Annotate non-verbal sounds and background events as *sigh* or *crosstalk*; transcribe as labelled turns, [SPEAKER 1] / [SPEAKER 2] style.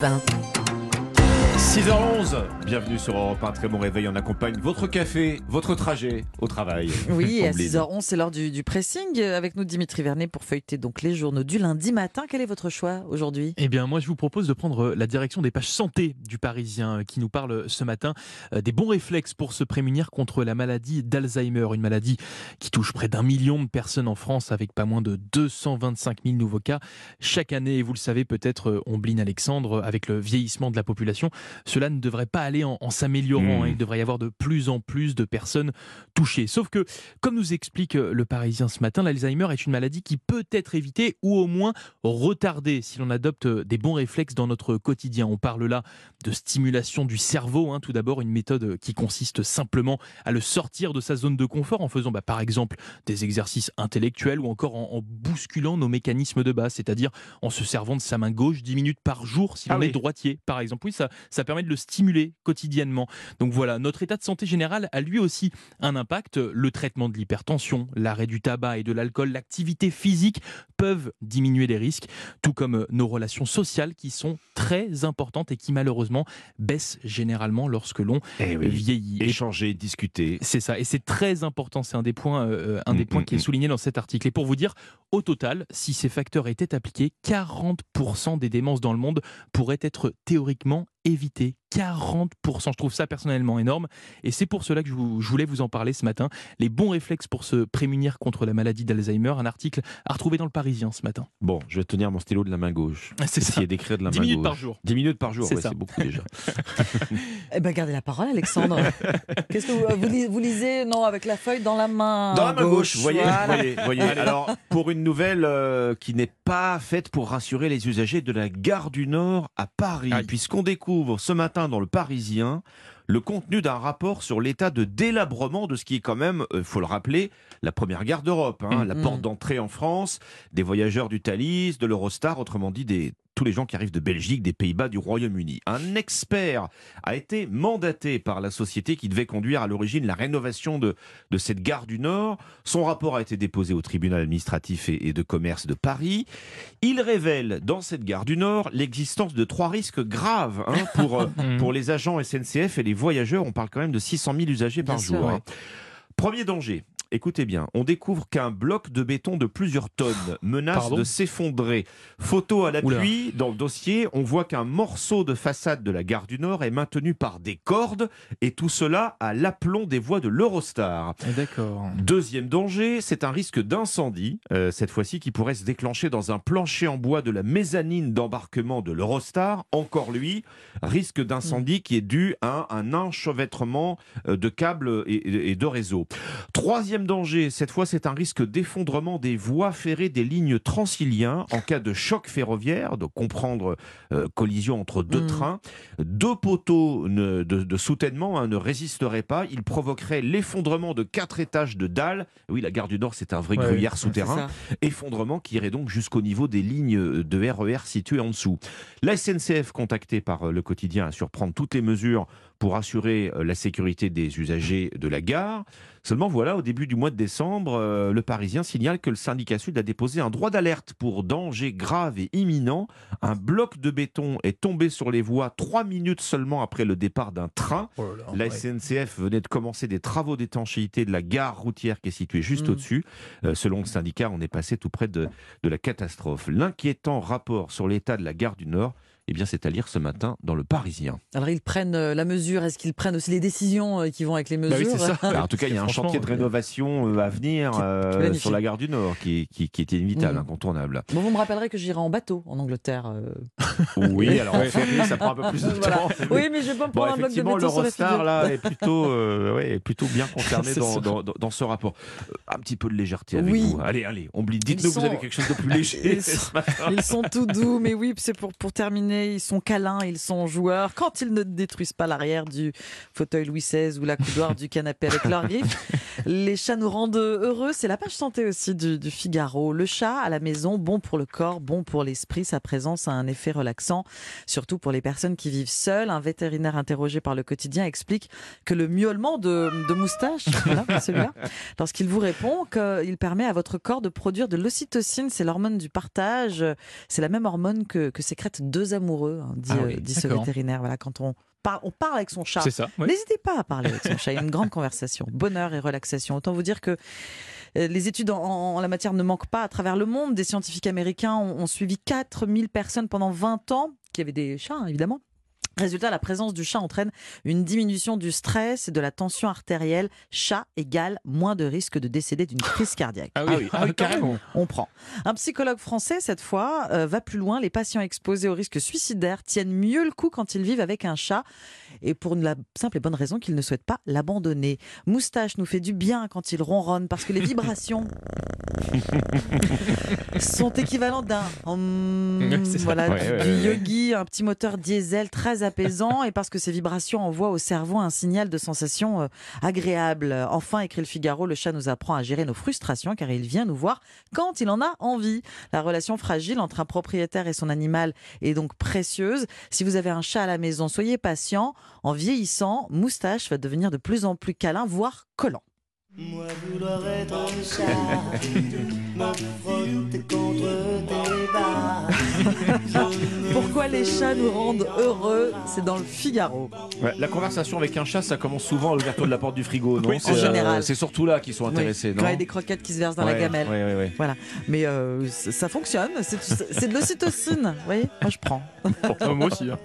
[SPEAKER 1] pain. 6h11, bienvenue sur Europe 1, très bon réveil, on accompagne votre café, votre trajet au travail.
[SPEAKER 2] Oui, *laughs* à 6h11, c'est l'heure du, du, pressing. Avec nous, Dimitri Vernet, pour feuilleter donc les journaux du lundi matin. Quel est votre choix aujourd'hui?
[SPEAKER 3] Eh bien, moi, je vous propose de prendre la direction des pages santé du Parisien, qui nous parle ce matin euh, des bons réflexes pour se prémunir contre la maladie d'Alzheimer, une maladie qui touche près d'un million de personnes en France, avec pas moins de 225 000 nouveaux cas chaque année. Et vous le savez peut-être, Ombline Alexandre, avec le vieillissement de la population, cela ne devrait pas aller en, en s'améliorant. Mmh. Il devrait y avoir de plus en plus de personnes touchées. Sauf que, comme nous explique le Parisien ce matin, l'Alzheimer est une maladie qui peut être évitée ou au moins retardée si l'on adopte des bons réflexes dans notre quotidien. On parle là de stimulation du cerveau. Hein. Tout d'abord, une méthode qui consiste simplement à le sortir de sa zone de confort en faisant bah, par exemple des exercices intellectuels ou encore en, en bousculant nos mécanismes de base, c'est-à-dire en se servant de sa main gauche 10 minutes par jour si l'on ah oui. est droitier, par exemple. Oui, ça, ça permet de le stimuler quotidiennement. Donc voilà, notre état de santé général a lui aussi un impact. Le traitement de l'hypertension, l'arrêt du tabac et de l'alcool, l'activité physique peuvent diminuer les risques, tout comme nos relations sociales qui sont très importantes et qui malheureusement baissent généralement lorsque l'on
[SPEAKER 1] eh oui.
[SPEAKER 3] vieillit.
[SPEAKER 1] Échanger, discuter.
[SPEAKER 3] C'est ça, et c'est très important. C'est un des points, euh, un des mmh, points mmh, qui est souligné dans cet article. Et pour vous dire, au total, si ces facteurs étaient appliqués, 40% des démences dans le monde pourraient être théoriquement évitées 40%. Je trouve ça personnellement énorme. Et c'est pour cela que je, vous, je, voulais vous en parler ce matin. Les bons réflexes pour se prémunir contre la maladie d'Alzheimer. Un article à retrouver dans le Parisien ce matin.
[SPEAKER 1] Bon, je vais tenir mon stylo de la main gauche. *laughs*
[SPEAKER 3] C'est ça.
[SPEAKER 1] d'écrire de la
[SPEAKER 3] 10
[SPEAKER 1] main
[SPEAKER 3] minutes
[SPEAKER 1] gauche.
[SPEAKER 3] par jour.
[SPEAKER 1] 10 minutes par jour,
[SPEAKER 3] C'est
[SPEAKER 1] ouais,
[SPEAKER 3] ça.
[SPEAKER 1] c'est beaucoup déjà. *laughs*
[SPEAKER 2] Eh ben, gardez la parole, Alexandre. *laughs* Qu'est-ce que vous, vous, lisez, vous, lisez, non, avec la feuille dans la main?
[SPEAKER 1] Dans la main gauche,
[SPEAKER 2] gauche
[SPEAKER 1] voyez,
[SPEAKER 2] voilà.
[SPEAKER 1] voyez, voyez. Alors, pour une nouvelle euh, qui n'est pas faite pour rassurer les usagers de la gare du Nord à Paris,
[SPEAKER 3] Aïe.
[SPEAKER 1] puisqu'on découvre ce matin dans le Parisien le contenu d'un rapport sur l'état de délabrement de ce qui est quand même, il euh, faut le rappeler, la première gare d'Europe, hein,
[SPEAKER 3] Mmh.
[SPEAKER 1] la porte d'entrée en France, des voyageurs du Thalys, de l'Eurostar, autrement dit des tous les gens qui arrivent de Belgique, des Pays-Bas, du Royaume-Uni. Un expert a été mandaté par la société qui devait conduire à l'origine la rénovation de, de cette gare du Nord. Son rapport a été déposé au tribunal administratif et, et de commerce de Paris. Il révèle dans cette gare du Nord l'existence de trois risques graves hein, pour, euh, *laughs* pour les agents SNCF et les voyageurs. On parle quand même de 600 000 usagers par
[SPEAKER 2] Bien
[SPEAKER 1] jour.
[SPEAKER 2] sûr,
[SPEAKER 1] hein.
[SPEAKER 2] ouais.
[SPEAKER 1] Premier danger. Écoutez bien, on découvre qu'un bloc de béton de plusieurs tonnes menace
[SPEAKER 3] Pardon
[SPEAKER 1] de s'effondrer. Photo à l'appui, dans le dossier, on voit qu'un morceau de façade de la gare du Nord est maintenu par des cordes, et tout cela à l'aplomb des voies de l'Eurostar.
[SPEAKER 3] D'accord.
[SPEAKER 1] Deuxième danger, c'est un risque d'incendie, euh, cette fois-ci qui pourrait se déclencher dans un plancher en bois de la mezzanine d'embarquement de l'Eurostar. Encore lui, risque d'incendie qui est dû à un enchevêtrement euh, de câbles et, et de réseaux. Troisième danger, cette fois c'est un risque d'effondrement des voies ferrées des lignes transiliens en cas de choc ferroviaire, de comprendre euh, collision entre deux
[SPEAKER 2] Mm.
[SPEAKER 1] trains. Deux poteaux ne- de, de soutènement hein, ne résisteraient pas, ils provoqueraient l'effondrement de quatre étages de dalles. Oui, la gare du Nord c'est un vrai
[SPEAKER 3] Ouais,
[SPEAKER 1] gruyère souterrain effondrement qui irait donc jusqu'au niveau des lignes de RER situées en dessous. La SNCF, contactée par euh, le quotidien, a surprendre toutes les mesures pour assurer euh, la sécurité des usagers de la gare. Seulement voilà, au début du mois de décembre, euh, le Parisien signale que le syndicat Sud a déposé un droit d'alerte pour danger grave et imminent. Un bloc de béton est tombé sur les voies trois minutes seulement après le départ d'un train.
[SPEAKER 3] Oh là
[SPEAKER 1] La
[SPEAKER 3] ouais.
[SPEAKER 1] SNCF venait de commencer des travaux d'étanchéité de la gare routière qui est située juste
[SPEAKER 2] Mm.
[SPEAKER 1] au-dessus. Euh, selon le syndicat, on est passé tout près de, de la catastrophe. L'inquiétant rapport sur l'état de la gare du Nord, eh bien, c'est à lire ce matin dans le Parisien.
[SPEAKER 2] Alors, ils prennent euh, la mesure. Est-ce qu'ils prennent aussi les décisions euh, qui vont avec les mesures
[SPEAKER 3] Bah oui, c'est ça.
[SPEAKER 1] Alors, *laughs* en tout cas, il y a un chantier de
[SPEAKER 3] euh,
[SPEAKER 1] rénovation à venir euh, sur la gare du Nord qui, qui, qui est inévitable,
[SPEAKER 2] Mm.
[SPEAKER 1] incontournable.
[SPEAKER 2] Bon, vous me rappellerez que j'irai en bateau en Angleterre. euh.
[SPEAKER 1] Oui, *laughs* alors en ferry, ça prend un peu plus de
[SPEAKER 2] Voilà.
[SPEAKER 1] temps.
[SPEAKER 2] Oui, mais je vais pas me
[SPEAKER 1] Bon,
[SPEAKER 2] prendre un bloc de
[SPEAKER 1] effectivement,
[SPEAKER 2] béton
[SPEAKER 1] l'Eurostar là est plutôt, euh, ouais, est plutôt bien concerné *laughs* dans,
[SPEAKER 3] ça.
[SPEAKER 1] dans, dans- dans ce rapport. Un petit peu de légèreté avec
[SPEAKER 2] Oui.
[SPEAKER 1] vous. Allez, allez, on dites-nous que vous avez quelque chose de plus léger
[SPEAKER 2] Ils sont-. Ils tout doux, mais oui, c'est pour, pour terminer, ils sont câlins, ils sont joueurs. Quand ils ne détruisent pas l'arrière du fauteuil Louis XVI ou la coudoir du canapé avec leurs *laughs* griffes, les chats nous rendent heureux. C'est la page santé aussi du, du Figaro. Le chat à la maison, bon pour le corps, bon pour l'esprit. Sa présence a un effet relaxant, surtout pour les personnes qui vivent seules. Un vétérinaire interrogé par le quotidien explique que le miaulement de, de moustache, *laughs* voilà, celui-là, lorsqu'il vous répond qu'il permet à votre corps de produire de l'ocytocine, c'est l'hormone du partage, c'est la même hormone que, que sécrètent deux amoureux. Amoureux, hein, dit,
[SPEAKER 3] Ah oui,
[SPEAKER 2] euh, dit ce vétérinaire. Voilà, quand on parle, on parle avec son chat.
[SPEAKER 3] C'est ça. ouais.
[SPEAKER 2] N'hésitez pas à parler avec son chat. Il y a une grande conversation. Bonheur et relaxation. Autant vous dire que euh, les études en, en la matière ne manquent pas à travers le monde. Des scientifiques américains ont, ont suivi 4000 personnes pendant 20 ans, qui avaient des chats, hein, évidemment. Résultat, la présence du chat entraîne une diminution du stress et de la tension artérielle. Chat égale moins de risque de décéder d'une crise cardiaque.
[SPEAKER 3] Ah
[SPEAKER 1] Ah oui, ah oui, carrément.
[SPEAKER 2] On prend. Un psychologue français, cette fois, euh, va plus loin. Les patients exposés au risque suicidaire tiennent mieux le coup quand ils vivent avec un chat. Et pour la simple et bonne raison qu'ils ne souhaitent pas l'abandonner. Moustache nous fait du bien quand il ronronne parce que les vibrations *laughs* sont équivalentes d'un hum, voilà,
[SPEAKER 1] Ouais,
[SPEAKER 2] du,
[SPEAKER 1] ouais,
[SPEAKER 2] du
[SPEAKER 1] ouais.
[SPEAKER 2] yogi, un petit moteur diesel très apaisant et parce que ces vibrations envoient au cerveau un signal de sensation euh, agréable. Enfin, écrit le Figaro, le chat nous apprend à gérer nos frustrations car il vient nous voir quand il en a envie. La relation fragile entre un propriétaire et son animal est donc précieuse. Si vous avez un chat à la maison, soyez patient. En vieillissant, Moustache va devenir de plus en plus câlin, voire collant. *laughs* *laughs* Pourquoi les chats nous rendent heureux C'est dans le Figaro.
[SPEAKER 1] Ouais, la conversation avec un chat, ça commence souvent à l'ouverture de la porte du frigo, non
[SPEAKER 3] Oui,
[SPEAKER 1] C'est,
[SPEAKER 2] en général.
[SPEAKER 1] C'est surtout là qu'ils sont intéressés,
[SPEAKER 2] Oui,
[SPEAKER 1] non
[SPEAKER 2] Quand il y a des croquettes qui se versent dans la gamelle.
[SPEAKER 1] ouais, ouais, ouais.
[SPEAKER 2] Voilà. Mais euh, ça fonctionne. C'est de l'ocytocine. Vous voyez? Moi, je prends.
[SPEAKER 3] Moi aussi. hein.